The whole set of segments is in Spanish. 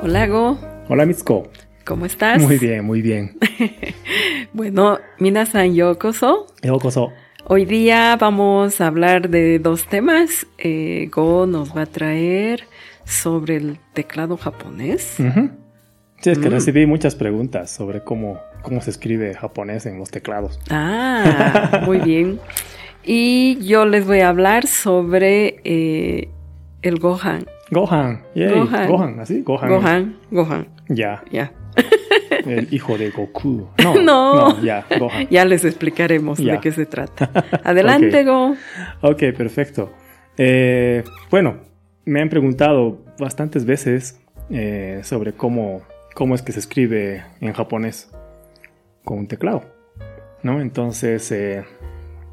Hola, Go. Hola, Mitsuko. ¿Cómo estás? Muy bien, muy bien. bueno, minasan yokoso. Yokoso. Hoy día vamos a hablar de dos temas. Eh, Go nos va a traer sobre el teclado japonés. Sí, es que mm. recibí muchas preguntas sobre cómo, cómo se escribe japonés en los teclados. Ah, muy bien. Y yo les voy a hablar sobre eh, el Gohan. Gohan, Gohan. Gohan, ¿así? Gohan. Gohan, Gohan. Ya. Ya. El hijo de Goku. No, no. ya, Gohan. Ya les explicaremos de qué se trata. Adelante, Go. Ok, perfecto. Eh, bueno, me han preguntado bastantes veces eh, sobre cómo, cómo es que se escribe en japonés con un teclado. ¿no? Entonces, eh,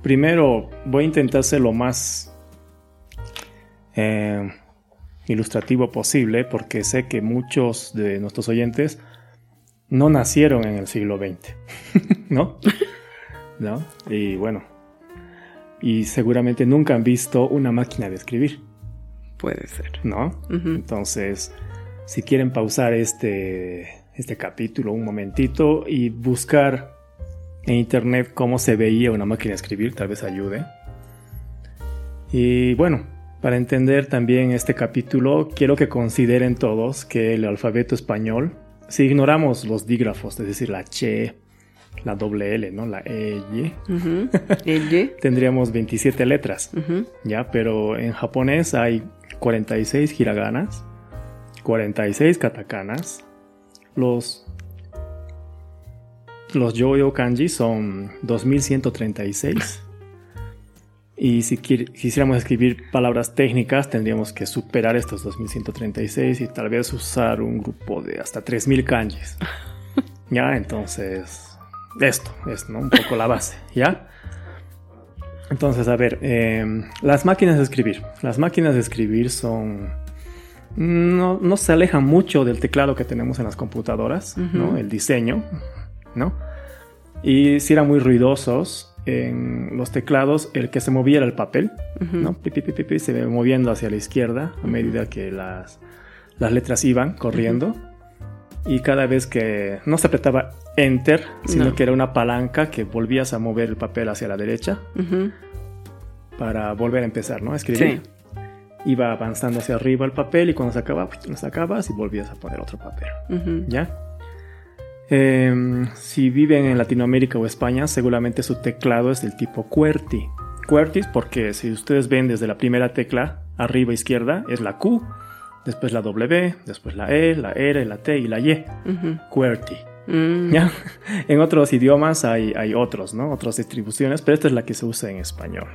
primero voy a intentar ser lo más ilustrativo posible porque sé que muchos de nuestros oyentes no nacieron en el siglo XX, ¿no? ¿No? Y bueno, y seguramente nunca han visto una máquina de escribir. Puede ser. ¿No? Entonces, si quieren pausar este, este capítulo un momentito y buscar en internet cómo se veía una máquina de escribir, tal vez ayude. Y bueno, para entender también este capítulo, quiero que consideren todos que el alfabeto español, si ignoramos los dígrafos, es decir, la Che, la doble L, ¿no? La E, Y, tendríamos 27 letras, ¿ya? Pero en japonés hay 46 hiraganas, 46 katakanas, los los yoyo kanji son 2136 y si quisiéramos escribir palabras técnicas, tendríamos que superar estos 2136 y tal vez usar un grupo de hasta 3000 kanjis. ya, entonces, esto es un poco la base, ¿ya? Entonces, a ver, em, las máquinas de escribir. Las máquinas de escribir son... No, no, se alejan mucho del teclado que tenemos en las computadoras, ¿no? El diseño, ¿no? Y si eran muy ruidosos, en los teclados el que se movía era el papel, ¿no? se ve moviendo hacia la izquierda a medida que las, las letras iban corriendo. Y cada vez que no se apretaba enter, sino que era una palanca que volvías a mover el papel hacia la derecha para volver a empezar, ¿no? A escribir. Iba avanzando hacia arriba el papel y cuando se acababa, lo sacabas y volvías a poner otro papel. ¿Ya? Em, si viven en Latinoamérica o España, seguramente su teclado es del tipo QWERTY. QWERTY porque si ustedes ven desde la primera tecla arriba izquierda es la Q, después la W, después la E, la R, la T y la Y. QWERTY. Mm. ¿Ya? En otros idiomas hay, hay, otros, ¿no? Otras distribuciones, pero esta es la que se usa en español.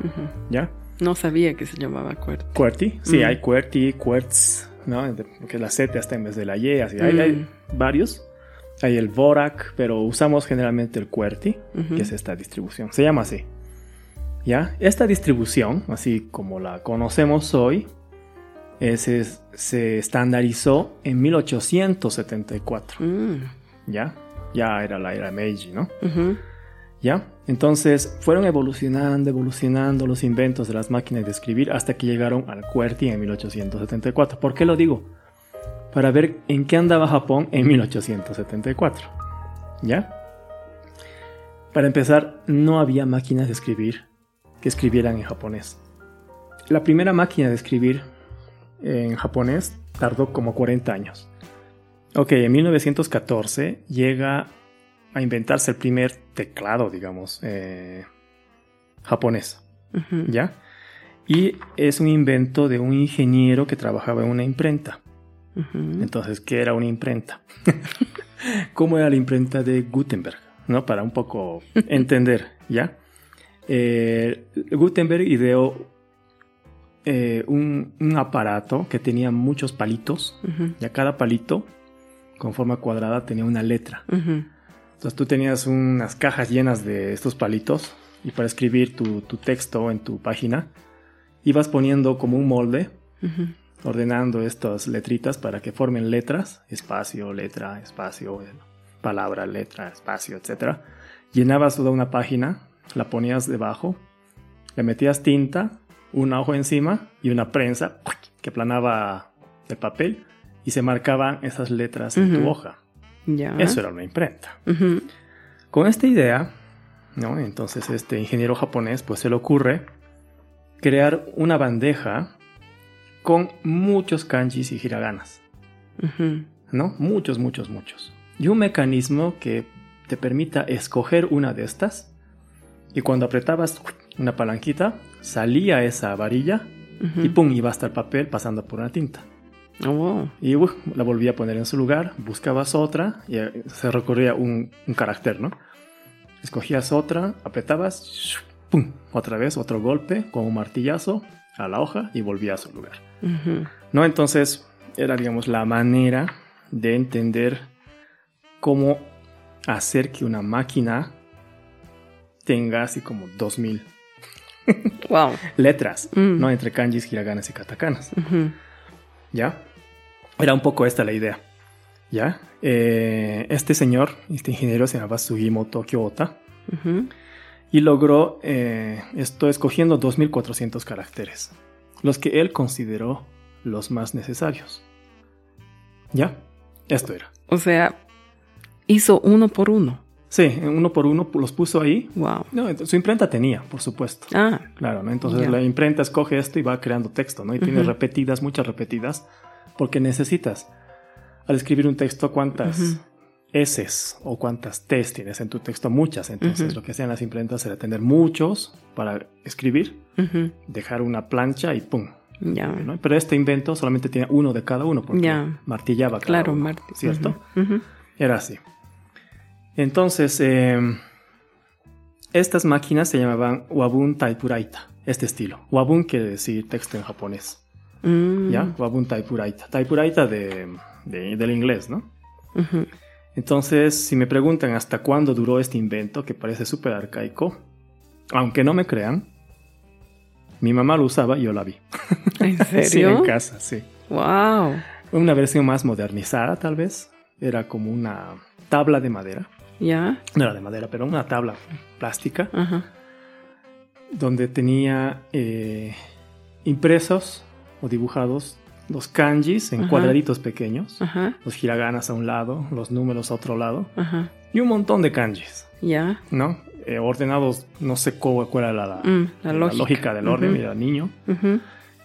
¿Ya? No sabía que se llamaba QWERTY. QWERTY, sí, mm. hay QWERTY, QWERTZ, ¿no? Que la Z está en vez de la Y, así. hay mm. varios. Hay el Vorak, pero usamos generalmente el QWERTY, que es esta distribución. Se llama así. ¿Ya? Esta distribución, así como la conocemos hoy, se estandarizó en 1874. Mm. ¿Ya? Ya era la era Meiji, ¿no? ¿Ya? Entonces fueron evolucionando, evolucionando los inventos de las máquinas de escribir hasta que llegaron al QWERTY en 1874. ¿Por qué lo digo? Para ver en qué andaba Japón en 1874. ¿Ya? Para empezar, no había máquinas de escribir que escribieran en japonés. La primera máquina de escribir en japonés tardó como 40 años. Ok, en 1914 llega a inventarse el primer teclado, digamos, eh, japonés. ¿Ya? Y es un invento de un ingeniero que trabajaba en una imprenta. Entonces, ¿qué era una imprenta? ¿Cómo era la imprenta de Gutenberg? ¿No? Para un poco entender, ¿ya? Eh, Gutenberg ideó eh, un, aparato que tenía muchos palitos, y a cada palito, con forma cuadrada, tenía una letra. Entonces tú tenías unas cajas llenas de estos palitos, y para escribir tu, tu texto en tu página, ibas poniendo como un molde ordenando estas letritas para que formen letras, espacio, letra, espacio, palabra, letra, espacio, etc. Llenabas toda una página, la ponías debajo, le metías tinta, un ojo encima y una prensa que aplanaba el papel y se marcaban esas letras en tu hoja. Eso era una imprenta. Con esta idea, ¿no? Entonces este ingeniero japonés pues se le ocurre crear una bandeja con muchos kanjis y hiraganas. ¿no? Muchos, muchos, muchos. Y un mecanismo que te permita escoger una de estas y cuando apretabas una palanquita salía esa varilla Ujú. y pum, iba hasta el papel pasando por una tinta. Oh, Y uf, la volvía a poner en su lugar, buscabas otra y eh, se recorría un, un carácter, ¿no? Escogías otra, apretabas, pum, otra vez, otro golpe con un martillazo a la hoja y volvía a su lugar. ¿No? Entonces era, digamos, la manera de entender cómo hacer que una máquina tenga así como 2000 Wow. letras, Mm. ¿no? Entre kanjis, hiraganas y katakanas. ¿ya? Era un poco esta la idea, ¿ya? Eh, este señor, este ingeniero se llamaba Sugimoto Kyota Ujú. Y logró eh, esto escogiendo 2400 caracteres, los que él consideró los más necesarios. ¿Ya? Esto era. O sea, hizo uno por uno. Sí, uno por uno los puso ahí. Wow. No, su imprenta tenía, por supuesto. Ah, Claro, ¿no? Entonces la imprenta escoge esto y va creando texto, ¿no? Y tiene repetidas, muchas repetidas, porque necesitas, al escribir un texto, cuántas. S's o cuántas T's tienes en tu texto, muchas. Entonces lo que hacían las imprentas era tener muchos para escribir, dejar una plancha y ¡pum! ya. ¿no? Pero este invento solamente tiene uno de cada uno, porque Ya. martillaba cada Claro, uno. ¿cierto? Era así. Entonces, eh, estas máquinas se llamaban Wabun Taipuraita, este estilo. Wabun quiere decir texto en japonés, Mm, ¿ya? Wabun Taipuraita. Taipuraita de, de- del inglés, ¿no? Entonces, si me preguntan hasta cuándo duró este invento, que parece súper arcaico, aunque no me crean, mi mamá lo usaba y yo la vi. ¿En Sí, serio? en casa, sí. Wow. Una versión más modernizada, tal vez. Era como una tabla de madera. Ya. no era de madera, pero una tabla plástica Ajá. donde tenía eh, impresos o dibujados los kanjis en Ajá. cuadraditos pequeños, Ajá. los hiraganas a un lado, los números a otro lado Ajá. y un montón de kanjis, Ya. ¿no? Eh, ordenados, no sé cómo, cuál era la, Mm, la la lógica. lógica del orden, era niño.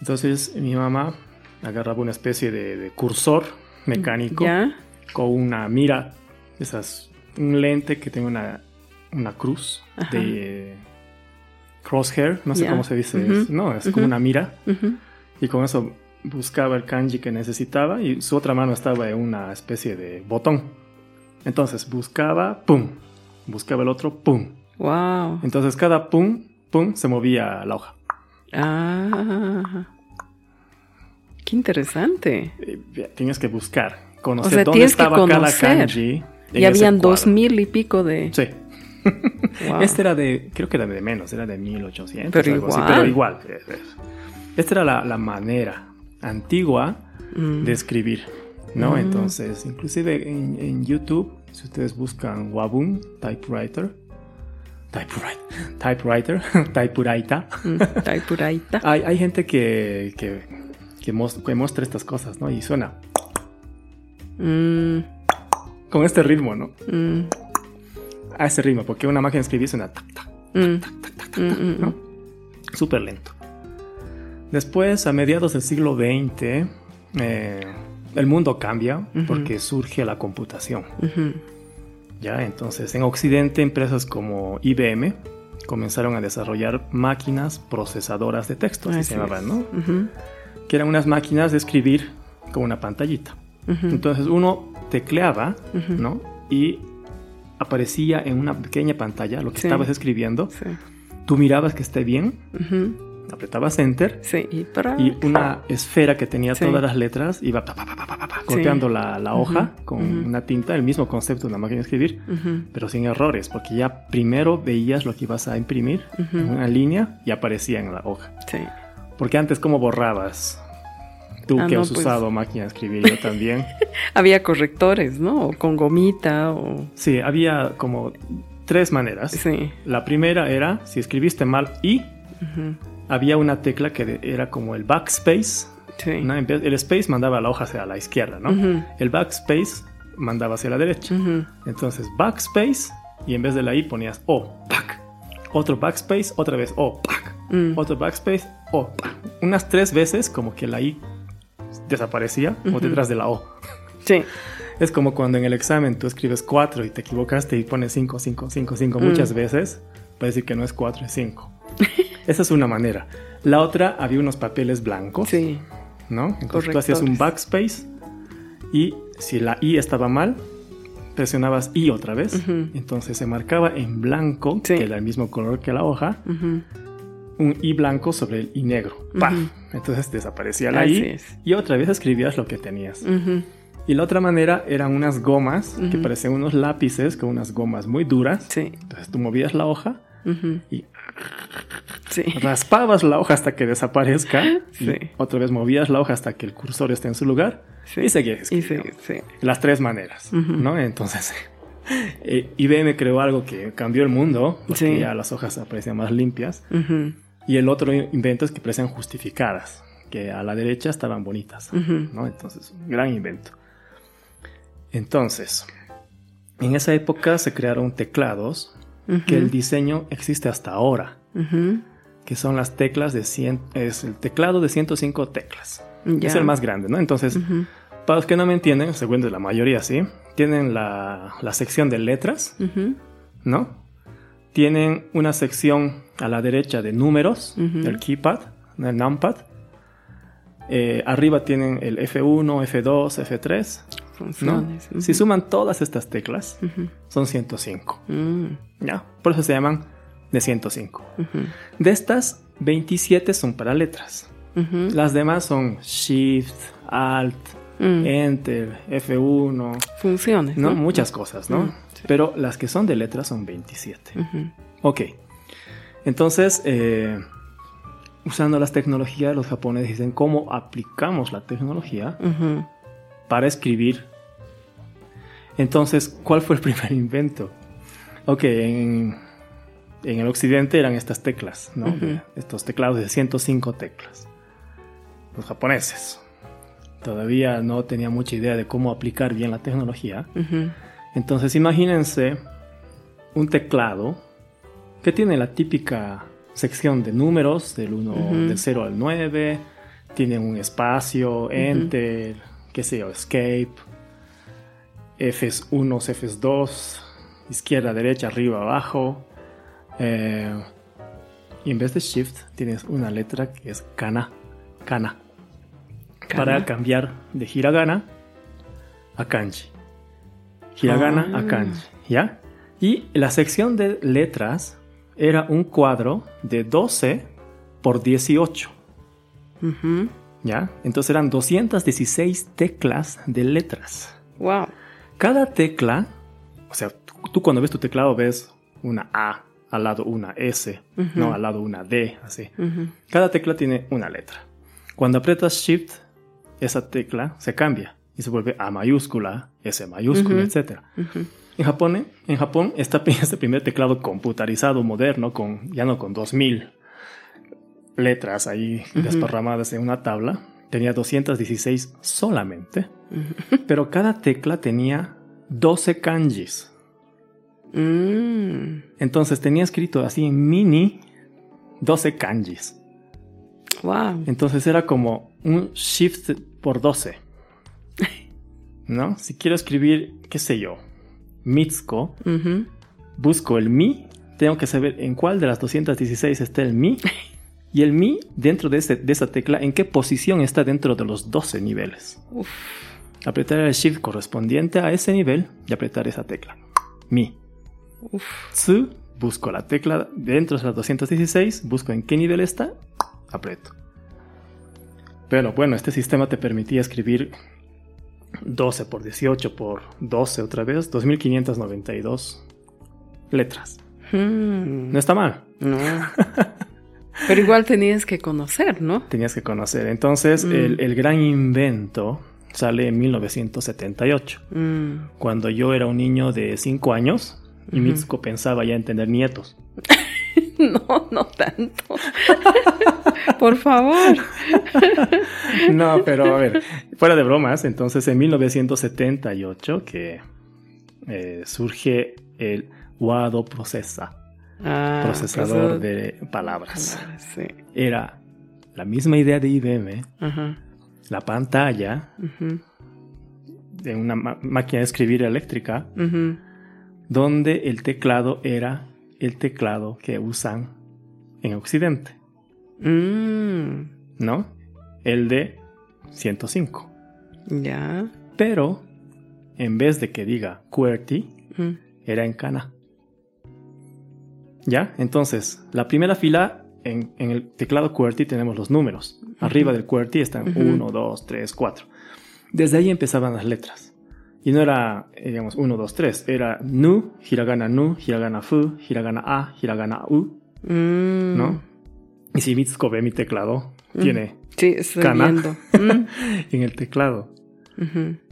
Entonces mi mamá agarraba una especie de, de cursor mecánico Ya. con una mira, esas, un lente que tiene una, una cruz de crosshair, no sé Ya. cómo se dice, Ujú. es- no, es como una mira y con eso buscaba el kanji que necesitaba y su otra mano estaba en una especie de botón. Entonces buscaba, pum, buscaba el otro, pum. Wow. Entonces cada pum, pum, se movía la hoja. Ah. Qué interesante. Y Tienes que buscar, conocer sea, dónde estaba cada conocer. kanji. en Y habían dos mil y pico de. Sí. Wow. Este era de, creo que era de menos, era de 1800. Pero algo así, igual. pero igual. es- es. Esta era la, la manera antigua Mm. de escribir, ¿no? Mm. Entonces, inclusive en, en YouTube, si ustedes buscan Wabun Typewriter, Typewriter, Typewriter, Typewriter, Mm, Taipuraita. hay, hay gente que, que, que, que muestra estas cosas, ¿no? Y suena Mm, con este ritmo, ¿no? mm, A ese ritmo, porque una máquina de escribir suena tac, tac, mm, mm, mm, ¿no? Súper lento. Después, a mediados del siglo XX, eh, el mundo cambia porque surge la computación. ¿ya? Entonces, en Occidente, empresas como IBM comenzaron a desarrollar máquinas procesadoras de texto, así Así se llamaban. ¿no? Que eran unas máquinas de escribir con una pantallita. Entonces, uno tecleaba. ¿no? Y aparecía en una pequeña pantalla lo que Sí. estabas escribiendo. Sí. Tú mirabas que esté bien, apretabas enter Sí. Y y una esfera que tenía Sí. todas las letras iba pa, pa, pa, pa, pa, pa, pa, golpeando la, la hoja con una tinta, el mismo concepto de una máquina de escribir, pero sin errores, porque ya primero veías lo que ibas a imprimir en una línea y aparecía en la hoja. Sí. Porque antes, ¿cómo borrabas? Tú Ah, que no, has pues. usado máquina de escribir, yo también. Había correctores, ¿no? O con gomita o. Sí, había como tres maneras. Sí. La primera era, si escribiste mal y, había una tecla que era como el backspace, El space mandaba la hoja hacia la izquierda, ¿no? El backspace mandaba hacia la derecha. Entonces, backspace y en vez de la I ponías O, back. Otro backspace, otra vez O, back. Mm. Otro backspace, O, back. Unas tres veces como que la I desaparecía o detrás de la O. Sí. Es como cuando en el examen tú escribes 4 y te equivocaste y pones 5, 5, 5, 5 muchas veces. Puede decir que no es 4, es 5. Esa es una manera. La otra, había unos papeles blancos. Sí. ¿No? Entonces tú hacías un backspace y si la I estaba mal, presionabas I otra vez. Entonces se marcaba en blanco, que era el mismo color que la hoja, un I blanco sobre el I negro. Entonces desaparecía la I y otra vez escribías lo que tenías. Y la otra manera eran unas gomas que parecían unos lápices con unas gomas muy duras. Entonces tú movías la hoja y raspabas la hoja hasta que desaparezca. Y otra vez movías la hoja hasta que el cursor esté en su lugar. Y seguías. Y Las tres maneras, ¿no? Entonces, eh, IBM creó algo que cambió el mundo. Porque ya las hojas aparecían más limpias. Y el otro invento es que parecían justificadas. Que a la derecha estaban bonitas, ¿no? Entonces, un gran invento. Entonces, en esa época se crearon teclados que el diseño existe hasta ahora, que son las teclas de 100, es el teclado de 105 teclas. Es el más grande, ¿no? Entonces, para los que no me entienden, según la mayoría sí, tienen la, sección de letras, ¿no? Tienen una sección a la derecha de números, el keypad, el numpad. Eh, arriba tienen el F1, F2, F3 si suman todas estas teclas, son 105. Mm. ¿Ya? Por eso se llaman de 105. De estas, 27 son para letras. Las demás son Shift, Alt, mm. Enter, F1. Funciones. ¿no? Muchas cosas, ¿no? Mm, Pero las que son de letras son 27. Ok. Entonces, eh, usando las tecnologías, los japoneses dicen cómo aplicamos la tecnología para escribir. Entonces, ¿cuál fue el primer invento? Ok, en, el occidente eran estas teclas, ¿no? Estos teclados de 105 teclas. Los japoneses todavía no tenían mucha idea de cómo aplicar bien la tecnología. Entonces, imagínense un teclado que tiene la típica sección de números del 1 del 0 al 9, tiene un espacio, enter, qué sé yo, escape, Fs1, Fs2, izquierda, derecha, arriba, abajo. Eh, y en vez de shift tienes una letra que es kana, kana, para cambiar de hiragana a kanji. Hiragana a ah. kanji, ¿ya? Y la sección de letras era un cuadro de 12 por 18. ¿Ya? Entonces eran 216 teclas de letras. Wow. Cada tecla, o sea, tú, cuando ves tu teclado ves una A al lado una S, no al lado una D, así. Cada tecla tiene una letra. Cuando aprietas Shift, esa tecla se cambia y se vuelve A mayúscula, S mayúscula, etc. En Japón, en Japón está este primer teclado computarizado moderno, con, ya no con 2000 letras ahí desparramadas en una tabla. Tenía 216 solamente, pero cada tecla tenía 12 kanjis. Mm. Entonces tenía escrito así en mini 12 kanjis. Wow. Entonces era como un shift por 12. ¿No? Si quiero escribir, qué sé yo, Mitsuko, busco el mi, tengo que saber en cuál de las 216 está el mi Y el Mi, dentro de, esa tecla, ¿en qué posición está dentro de los 12 niveles? Apretar el Shift correspondiente a ese nivel y apretar esa tecla. Mi. Tsu, busco la tecla dentro de las 216, busco en qué nivel está, aprieto. Pero bueno, este sistema te permitía escribir 12 por 18 por 12 otra vez, 2592 letras. Hmm. No está mal. No. Pero igual tenías que conocer, ¿no? Tenías que conocer. Entonces, mm. el, gran invento sale en 1978, mm. cuando yo era un niño de 5 años y Mitsuko pensaba ya en tener nietos. no, no tanto. Por favor. no, pero a ver, fuera de bromas, entonces en 1978 que eh, surge el Wado Processa, ah, procesador de palabras. Era la misma idea de IBM, la pantalla de una máquina de escribir eléctrica, donde el teclado era el teclado que usan en Occidente. Mm. ¿No? El de 105. Ya. Pero, en vez de que diga QWERTY, era en Cana. ¿Ya? Entonces, la primera fila, en, el teclado QWERTY tenemos los números. Arriba del QWERTY están 1, 2, 3, 4. Desde ahí empezaban las letras. Y no era, eh, digamos, 1, 2, 3. Era Nu, hiragana Nu, hiragana Fu, hiragana A, hiragana U. Mm. ¿No? Y si Mitsuko ve mi teclado, mm. tiene sí, kana mm. en el teclado.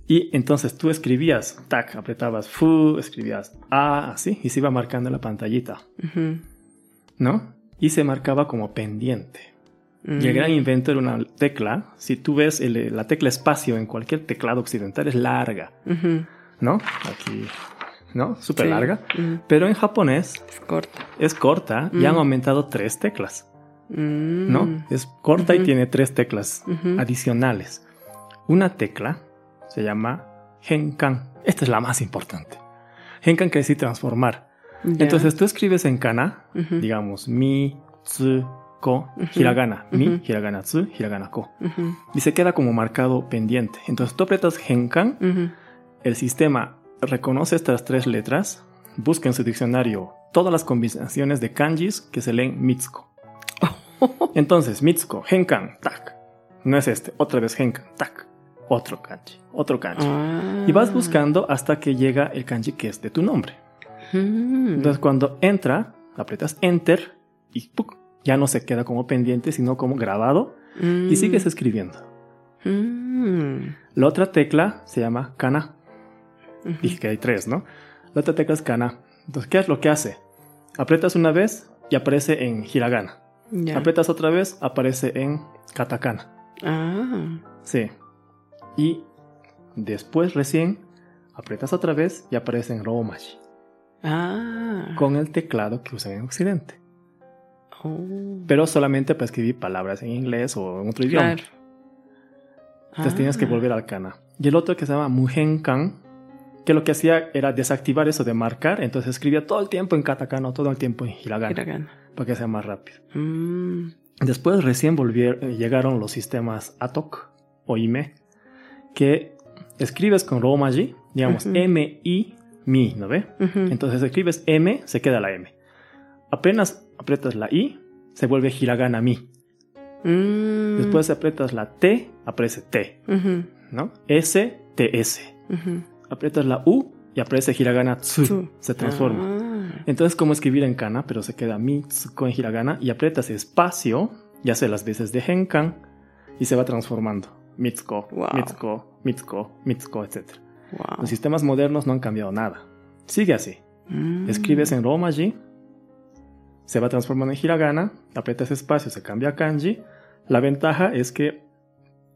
Y entonces tú escribías, tac, apretabas fu, escribías a, así, y se iba marcando en la pantallita. ¿No? Y se marcaba como pendiente. Y el gran invento era una tecla. Si tú ves la tecla espacio en cualquier teclado occidental es larga. ¿No? Aquí. ¿No? Súper larga. Pero en japonés. Es corta. Es corta y han aumentado tres teclas. ¿No? Es corta y tiene tres teclas adicionales. Una tecla se llama Henkan. Esta es la más importante. Henkan quiere decir transformar. Entonces tú escribes en kana, digamos, mi, tsu, ko, hiragana, mi, hiragana tsu, hiragana ko. Y se queda como marcado pendiente. Entonces tú aprietas Henkan, el sistema reconoce estas tres letras, busca en su diccionario todas las combinaciones de kanjis que se leen Mitsuko. Entonces, Mitsuko, Henkan, tak. No es este, otra vez Henkan, tak. Otro kanji, otro kanji. Y vas ah. buscando hasta que llega el kanji que es de tu nombre. Hmm. Entonces, cuando entra, aprietas Enter y ya no se queda como pendiente, sino como grabado y mm. sigues escribiendo. Mm. La otra tecla se llama kana. Dije que hay tres, ¿no? La otra tecla es kana. Entonces, ¿qué es lo que hace? Aprietas una vez y aparece en hiragana. Aprietas otra vez, aparece en katakana. Ah. Sí. Y después recién aprietas otra vez y aparece en romaji. Ah. Con el teclado que usan en Occidente. Oh. Pero solamente para escribir palabras en inglés o en otro idioma. Entonces tienes que ah. volver al kana. Y el otro que se llama Muhenkan, que lo que hacía era desactivar eso de marcar, entonces escribía todo el tiempo en katakana, todo el tiempo en hiragana, para que sea más rápido. Mm. Después recién volvieron, eh, llegaron los sistemas ATOC o IME, que escribes con Romaji, digamos M, I, Mi, ¿no ve? Entonces escribes M, se queda la M. Apenas aprietas la I, se vuelve hiragana mi. Mm. Después aprietas la T, aparece T. ¿No? S, T, S. Aprietas la U y aparece hiragana tsu. Se transforma. Ah. Entonces, como escribir en kana, pero se queda mitsuko en hiragana y aprietas espacio y hace las veces de henkan y se va transformando. Mitsuko, Mitsuko, Mitsuko, Mitsuko, etc. Los sistemas modernos no han cambiado nada. Sigue así. Mm. Escribes en romaji se va transformando en hiragana, aprietas espacio, se cambia a kanji. La ventaja es que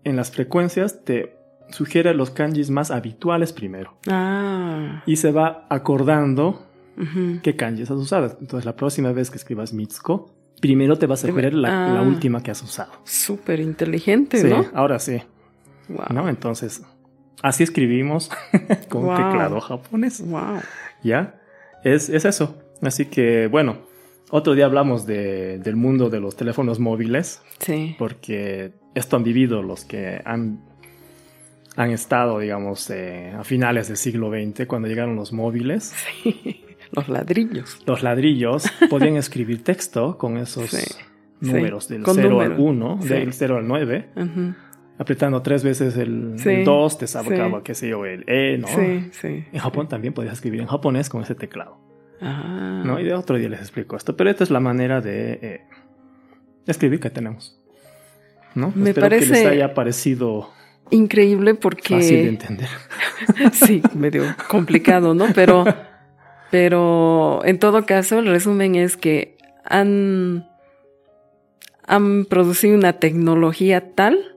en las frecuencias te sugiere los kanjis más habituales primero. Ah. Y se va acordando qué kanjis has usado. Entonces la próxima vez que escribas Mitsuko, primero te vas a sugerir la, ah. última que has usado. Súper inteligente, sí, ¿no? Ahora sí. ¿No? Entonces, así escribimos con un teclado japonés. Wow. ¿Ya? Es, es eso. Así que, bueno, otro día hablamos de, del mundo de los teléfonos móviles. Sí. Porque esto han vivido los que han, han estado, digamos, eh, a finales del siglo XX, cuando llegaron los móviles. Sí. Los ladrillos. Los ladrillos podían escribir texto con esos números del 0 al 1, del 0 al 9. Apretando tres veces el 2 te sacaba, qué sé yo, el E, ¿no? Sí, sí. En Japón también podías escribir en japonés con ese teclado. Ah. ¿no? Y de otro día les explico esto. Pero esta es la manera de eh, escribir que tenemos. ¿no? Me parece que les haya parecido increíble porque fácil de entender. sí, medio complicado, ¿no? Pero, pero en todo caso, el resumen es que han han producido una tecnología tal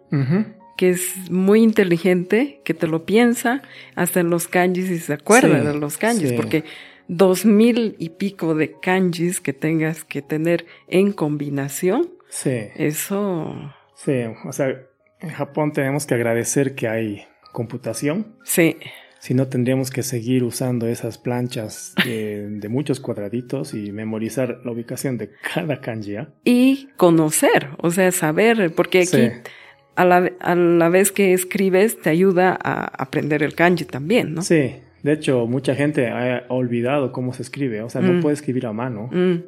que es muy inteligente, que te lo piensa, hasta en los kanjis y se acuerda de los kanjis, porque dos mil y pico de kanjis que tengas que tener en combinación, sí. eso... Sí, o sea, en Japón tenemos que agradecer que hay computación. Sí. Si no, tendríamos que seguir usando esas planchas de, muchos cuadraditos y memorizar la ubicación de cada kanji. ¿ah? Y conocer, o sea, saber, porque aquí a, la, a la vez que escribes te ayuda a aprender el kanji también, ¿no? Sí, de hecho, mucha gente ha olvidado cómo se escribe, o sea, no mm. puede escribir a mano. Mm.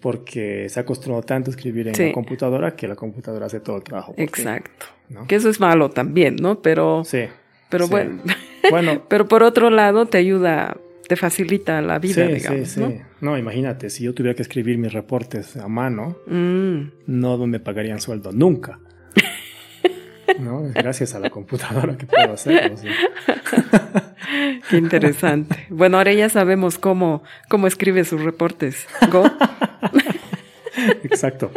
Porque se ha acostumbrado tanto a escribir en la computadora que la computadora hace todo el trabajo. Exacto. Que eso es malo también, ¿no? Pero. Sí. Pero bueno. bueno. pero por otro lado, te ayuda, te facilita la vida, digamos. Sí, sí. ¿no? imagínate, si yo tuviera que escribir mis reportes a mano, mm. no me pagarían sueldo nunca. ¿no? Gracias a la computadora que puedo hacerlo. Qué interesante. Bueno, ahora ya sabemos cómo, cómo escribe sus reportes. Go. Exacto.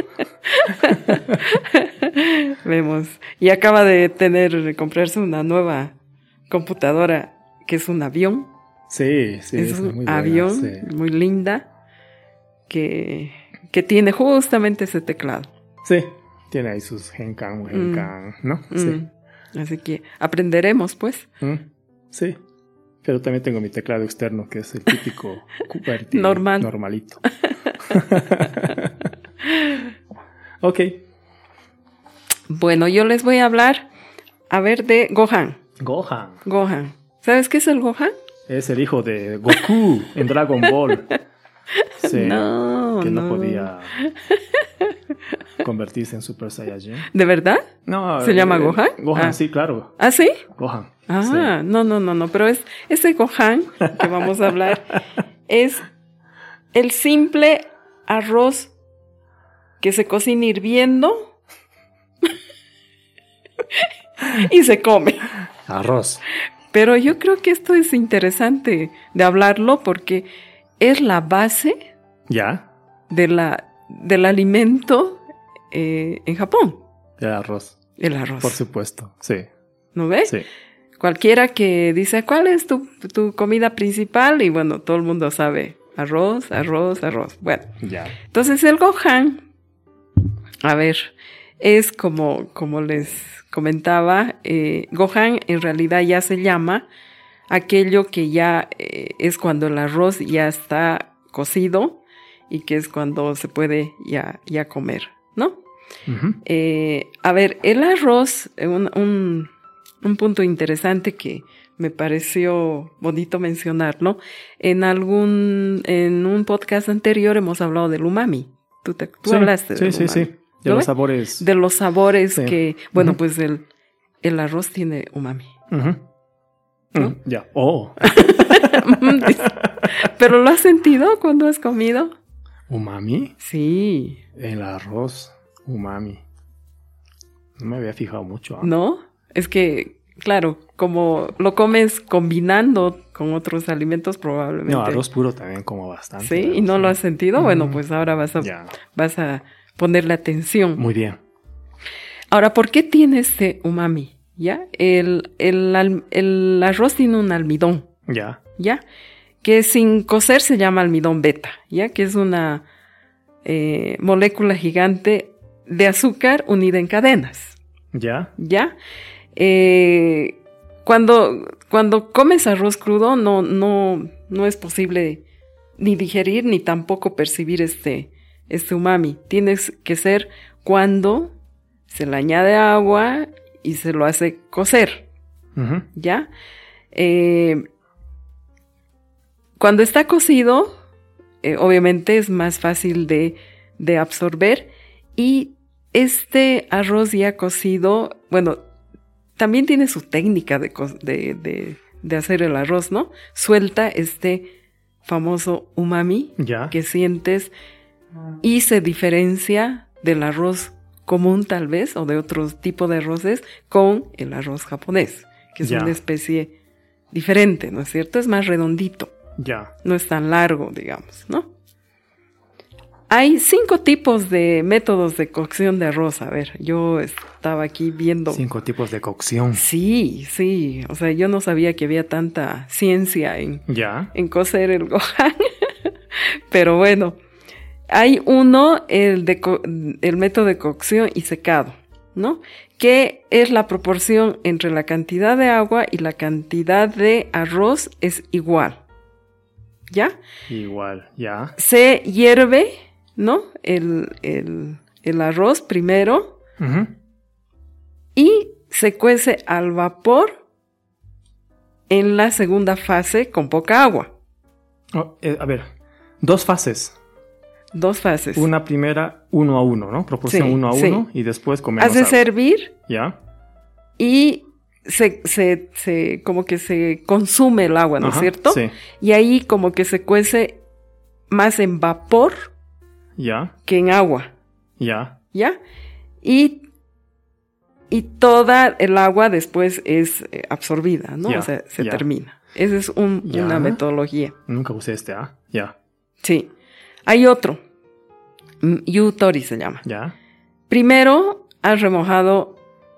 Vemos. Y acaba de tener, de comprarse una nueva computadora que es un avión. Sí, sí. Es, un avión muy linda que, que tiene justamente ese teclado. Sí, tiene ahí sus Genkan, mm. Genkan, ¿no? Mm. Sí. Así que aprenderemos, pues. Mm. Sí. Pero también tengo mi teclado externo, que es el típico Normal. normalito. ok. Bueno, yo les voy a hablar, a ver, de Gohan. Gohan. Gohan. ¿Sabes qué es el Gohan? Es el hijo de Goku en Dragon Ball. Sí, no, que no, podía convertirse en Super Saiyajin. ¿De verdad? No. ¿Se llama eh, Gohan? Gohan, ah. sí, claro. ¿Ah, sí? Gohan. Ah, no, no, no, no, pero es ese Gohan que vamos a hablar es el simple arroz que se cocina hirviendo y se come. Arroz. Pero yo creo que esto es interesante de hablarlo porque es la base ¿Ya? De la, del alimento eh, en Japón. El arroz. El arroz. Por supuesto, sí. ¿No ves? Sí. Cualquiera que dice, ¿cuál es tu, tu comida principal? Y bueno, todo el mundo sabe, arroz, arroz, arroz. Bueno. Ya. Entonces el Gohan, a ver, es como, como les comentaba, eh, Gohan en realidad ya se llama aquello que ya eh, es cuando el arroz ya está cocido y que es cuando se puede ya, ya comer, ¿no? Eh, a ver, el arroz, un, un, un, punto interesante que me pareció bonito mencionarlo, en algún, en un podcast anterior hemos hablado del umami. Tú, te, tú hablaste del sí, Sí, sí, De los sabores. De los sabores que, bueno, pues el, el arroz tiene umami. ¿no? Mm, ya. Oh. ¿Pero lo has sentido cuando has comido? ¿Umami? Sí. El arroz, umami. No me había fijado mucho. ¿ah? ¿No? Es que, claro, como lo comes combinando con otros alimentos, probablemente. No, arroz puro también como bastante. Sí, y no lo has sentido. Bueno, pues ahora vas a, vas a ponerle atención. Muy bien. Ahora, ¿por qué tiene este umami? ¿Ya? El, el, el arroz tiene un almidón. Ya. ¿Ya? Que sin cocer se llama almidón beta, ya que es una eh, molécula gigante de azúcar unida en cadenas. Ya. Ya. Eh, cuando, cuando comes arroz crudo no, no, no es posible ni digerir ni tampoco percibir este, este umami. Tienes que ser cuando se le añade agua y se lo hace cocer. ¿Ya? Eh, cuando está cocido, eh, obviamente es más fácil de, de absorber y este arroz ya cocido, bueno, también tiene su técnica de, de, de, hacer el arroz, ¿no? Suelta este famoso umami que sientes y se diferencia del arroz común tal vez o de otro tipo de arroces con el arroz japonés, que es una especie diferente, ¿no es cierto? Es más redondito. Ya. No es tan largo, digamos, ¿no? Hay cinco tipos de métodos de cocción de arroz. A ver, yo estaba aquí viendo. Cinco tipos de cocción. Sí, sí. O sea, yo no sabía que había tanta ciencia en, Ya. en cocer el gohan. Pero bueno, hay uno, el, de el método de cocción y secado, ¿no? Que es la proporción entre la cantidad de agua y la cantidad de arroz es igual. ¿Ya? Igual, ya. Se hierve, ¿no? El, el- el arroz primero y se cuece al vapor en la segunda fase con poca agua. Oh, eh, a ver, dos fases. Dos fases. Una primera, uno a uno, ¿no? Proporción Sí, uno a sí. uno y después comemos Hace agua. servir Ya. y se, se, se- como que se consume el agua, ¿no es cierto? Sí. Y ahí como que se cuece más en vapor Ya. que en agua, Ya. ¿ya? Y, y toda el agua después es eh, absorbida, ¿no? O sea, se termina. Esa es un- una metodología. Nunca usé este, ¿ah? Ya. Sí. Hay otro. Yutori se llama. Ya. Primero has remojado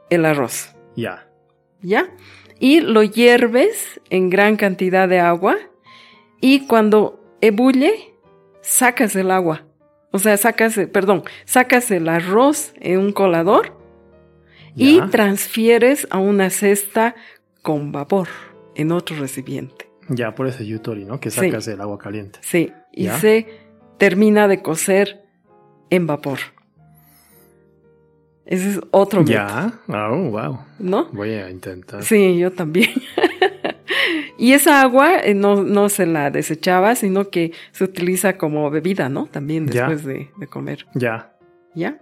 el arroz. Ya. ¿Ya? Y lo hierves en gran cantidad de agua y cuando ebulle, sacas el agua. O sea, sacas, eh, perdón, sacas el arroz en un colador y Ya. transfieres a una cesta con vapor en otro recipiente. Ya, por eso Yutori, ¿no? Que Sí. sacas el agua caliente. Sí, y Ya. se termina de cocer en vapor. Ese es otro método, Ya. Oh, wow. ¿no? Voy a intentar. Sí, yo también. y esa agua eh, no, no se la desechaba, sino que se utiliza como bebida, ¿no? También Ya. después de, de comer. Ya. ¿Ya?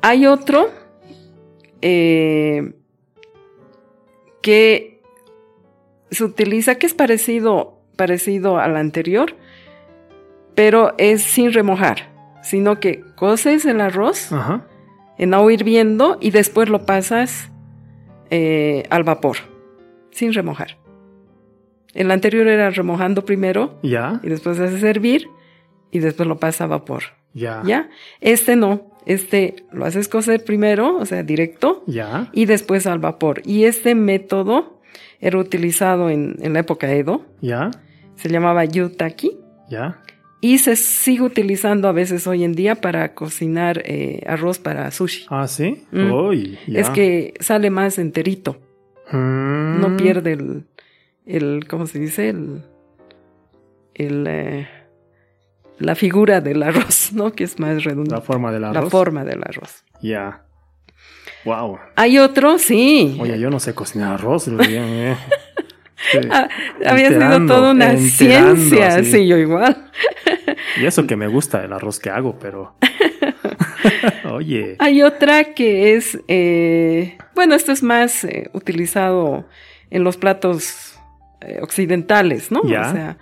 Hay otro eh, que se utiliza, que es parecido, parecido al anterior, pero es sin remojar, sino que coces el arroz Ajá. En agua hirviendo y después lo pasas eh, al vapor, sin remojar. El anterior era remojando primero Ya. y después haces hervir y después lo pasa a vapor. Ya. ¿Ya? Este no, este lo haces cocer primero, o sea, directo, Ya. y después al vapor. Y este método era utilizado en, en la época Edo, Ya. se llamaba yutaki, Ya. Y se sigue utilizando a veces hoy en día para cocinar eh, arroz para sushi. Ah, sí. Mm. Ya. Es que sale más enterito, Mm. no pierde el, el ¿cómo se dice? El, el, eh, la figura del arroz, ¿no? Que es más La redundante. forma del La arroz. forma del arroz. Ya. Wow. Hay otro, sí. Oye, yo no sé cocinar arroz. bien, eh. Sí. Ah, había sido toda una ciencia, así. sí, yo igual. Y eso que me gusta el arroz que hago, pero. Oye. Hay otra que es, eh, bueno, esto es más eh, utilizado en los platos eh, occidentales, ¿no? Ya. O sea,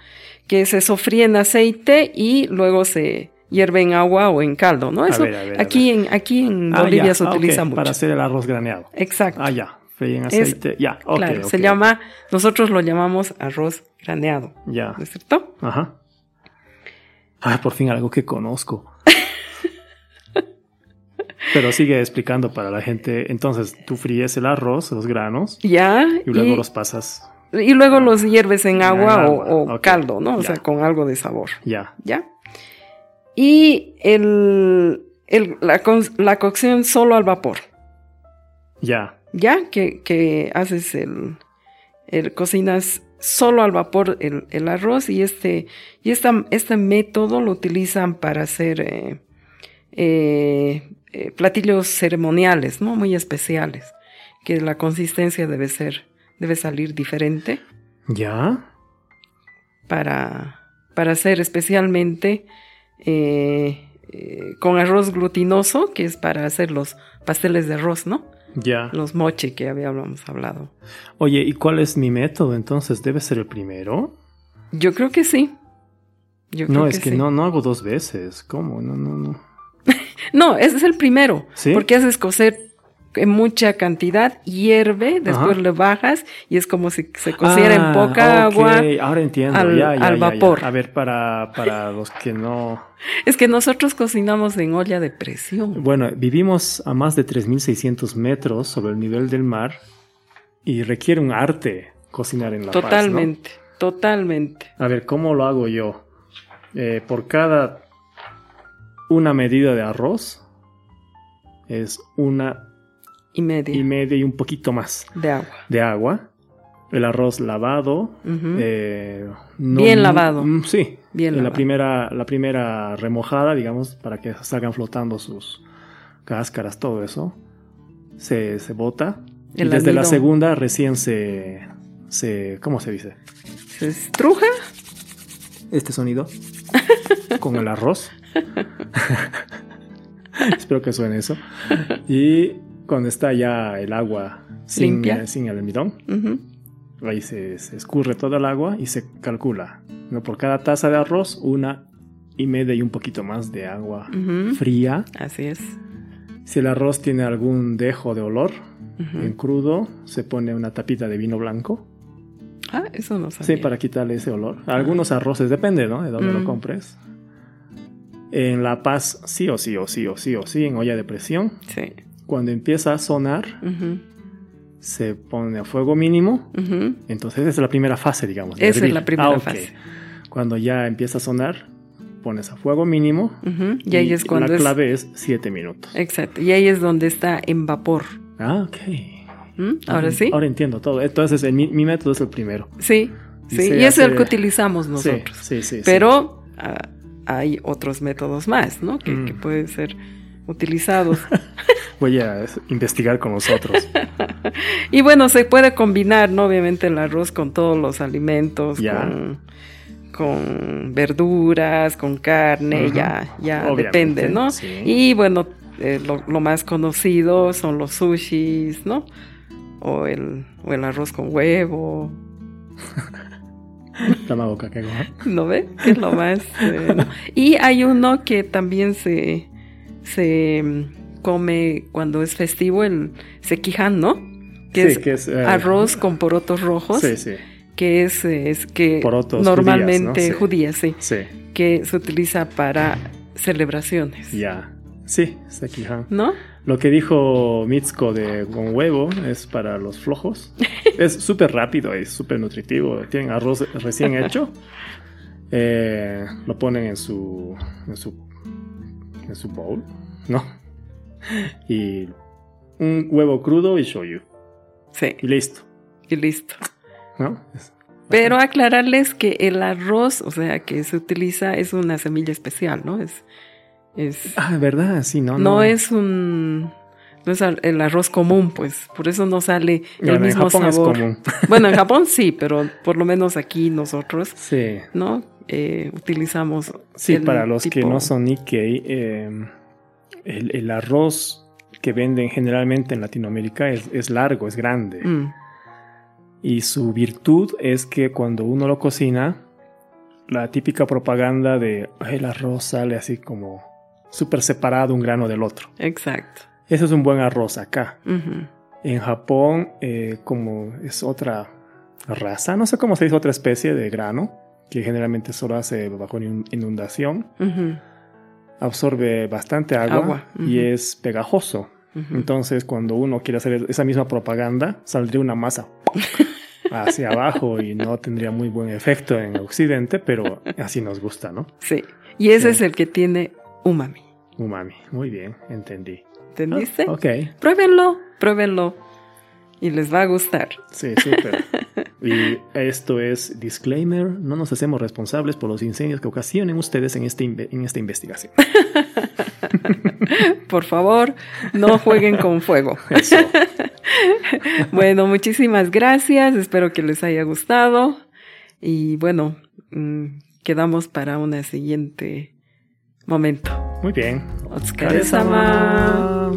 que se sofríe en aceite y luego se hierve en agua o en caldo, ¿no? A Eso ver, a ver, a aquí en aquí en Ah, Bolivia se Ah, utiliza mucho. Para hacer el arroz graneado. Exacto. Ah, ya. Freí en Es- aceite. ya. ok, claro, se llama, nosotros lo llamamos arroz graneado, Ya. ¿no es cierto? Ajá. Ah, por fin algo que conozco. Pero sigue explicando para la gente. Entonces, tú fríes el arroz, los granos, Ya. y luego y- los pasas. Y luego los hierves en En agua, o- caldo, ¿no? O sea, con algo de sabor, Ya. ¿ya? Y el, el- la, la cocción solo al vapor, Ya. ¿Ya? Que, que haces el, el cocinas solo al vapor el, el arroz y este, y esta, este método lo utilizan para hacer eh, eh, eh, platillos ceremoniales, ¿no? Muy especiales, que la consistencia debe ser, debe salir diferente. Ya. para, para hacer especialmente con arroz glutinoso, que es para hacer los pasteles de arroz, ¿no? Ya. Los moche que habíamos hablado. Oye, ¿y cuál es mi método? Entonces, ¿debe ser el primero? Yo creo que sí. Yo creo No, es que sí. no, no hago dos veces. ¿Cómo? No, no, no. No, ese es el primero. ¿Sí? Porque haces cocer en mucha cantidad, hierve, después le bajas y es como si se cociera en poca agua. Ahora entiendo, al, ya, ya, al vapor. A ver, para, para los que no... Es que nosotros cocinamos en olla de presión. Bueno, vivimos a más de 3.600 metros sobre el nivel del mar y requiere un arte cocinar en La totalmente, Paz, ¿no? Totalmente, A ver, ¿cómo lo hago yo? Eh, por cada una medida de arroz es una y media. y media y un poquito más de agua. De agua. El arroz lavado. uh -huh. eh, no, bien lavado. Mm, sí. Bien la lavado. primera, la primera remojada, digamos, para que salgan flotando sus cáscaras, todo eso. Se, se bota. El y desde almidón. la segunda recién se, se. ¿Cómo se dice? Se estruja. Este sonido. con el arroz. Espero que suene eso. Y cuando está ya el agua sin, Limpia. eh, sin el almidón, Uh -huh. ahí se, se, escurre todo el agua y se calcula. ¿no? Por cada taza de arroz, una y media y un poquito más de agua Uh -huh. fría. Así es. Si el arroz tiene algún dejo de olor Uh -huh. en crudo, se pone una tapita de vino blanco. Ah, eso no sabía. Sí, para quitarle ese olor. Algunos arroces, depende, ¿no? De dónde Mm. lo compres. En La Paz, sí o sí o sí o sí o sí, en olla de presión. Sí. Cuando empieza a sonar, Uh -huh. se pone a fuego mínimo. Uh -huh. Entonces, esa es la primera fase, digamos. Esa es la primera Ah, fase. Cuando ya empieza a sonar, pones a fuego mínimo. Uh -huh. Y ahí es cuando La es- clave es 7 minutos. Exacto. Y ahí es donde está en vapor. Ah, ok. ¿Mm? Ahora sí. Ahora entiendo todo. Entonces, el- mi, mi método es el primero. Sí. Y Sí. Y es el que utilizamos nosotros. Sí, sí, sí. sí. Pero ah, hay otros métodos más, ¿no? Que, Mm. que pueden ser utilizados. Voy a investigar con nosotros. y bueno, se puede combinar, ¿no? Obviamente el arroz con todos los alimentos, Ya. con, con verduras, con carne, ya, ya Obviamente, depende, ¿no? sí. Y bueno, eh, lo, lo más conocido son los sushis, ¿no? O el, o el arroz con huevo, Tamago kakego. ¿no ve? Que es lo más... eh, ¿no? Y hay uno que también se, se come cuando es festivo, el sequihan, ¿no? Que Sí, es, que es, eh, arroz con porotos rojos, Sí, sí. que es, eh, es que Porotos normalmente judías, judías, Sí. sí, que se utiliza para celebraciones, Ya. Sí, sekihan. ¿no? Lo que dijo Mitsuko de con huevo es para los flojos. es súper rápido y súper nutritivo. Tienen arroz recién hecho. Eh, lo ponen en su, en su en su bowl, ¿no? Y un huevo crudo y shoyu. Sí, Y listo, y listo. ¿no? Es- Pero aclararles que el arroz, o sea, que se utiliza es una semilla especial, ¿no? Es, es Ah, ¿verdad? Sí, no, no, no. es un no es el arroz común, pues, por eso no sale Bueno, el mismo en Japón es sabor. común. Bueno, en Japón sí, pero por lo menos aquí nosotros, Sí. ¿no? Eh, utilizamos. Sí, para los que no son Nikkei, eh, el, el arroz que venden generalmente en Latinoamérica es, es largo, es grande. Mm, Y su virtud es que cuando uno lo cocina, la típica propaganda de "Ay, el arroz sale así como súper separado un grano del otro. exacto. Ese es un buen arroz acá. En Japón, eh, como es otra raza, no sé cómo se dice, otra especie de grano, que generalmente solo hace bajo inun- inundación, Ujú, absorbe bastante agua, Agua, y es pegajoso. Entonces, cuando uno quiere hacer esa misma propaganda, saldría una masa hacia abajo y no tendría muy buen efecto en Occidente, pero así nos gusta, ¿no? Sí. Y ese Sí. es el que tiene umami. Umami. Muy bien, entendí. ¿Entendiste? Ah, ok, Pruébenlo, pruébenlo. Y les va a gustar. sí, súper. y esto es disclaimer, no nos hacemos responsables por los incendios que ocasionen ustedes en, este en esta investigación. Por favor, no jueguen con fuego. Eso. Bueno, muchísimas gracias. Espero que les haya gustado. Y bueno, mm, quedamos para una siguiente momento. Muy bien. Otsukaresama.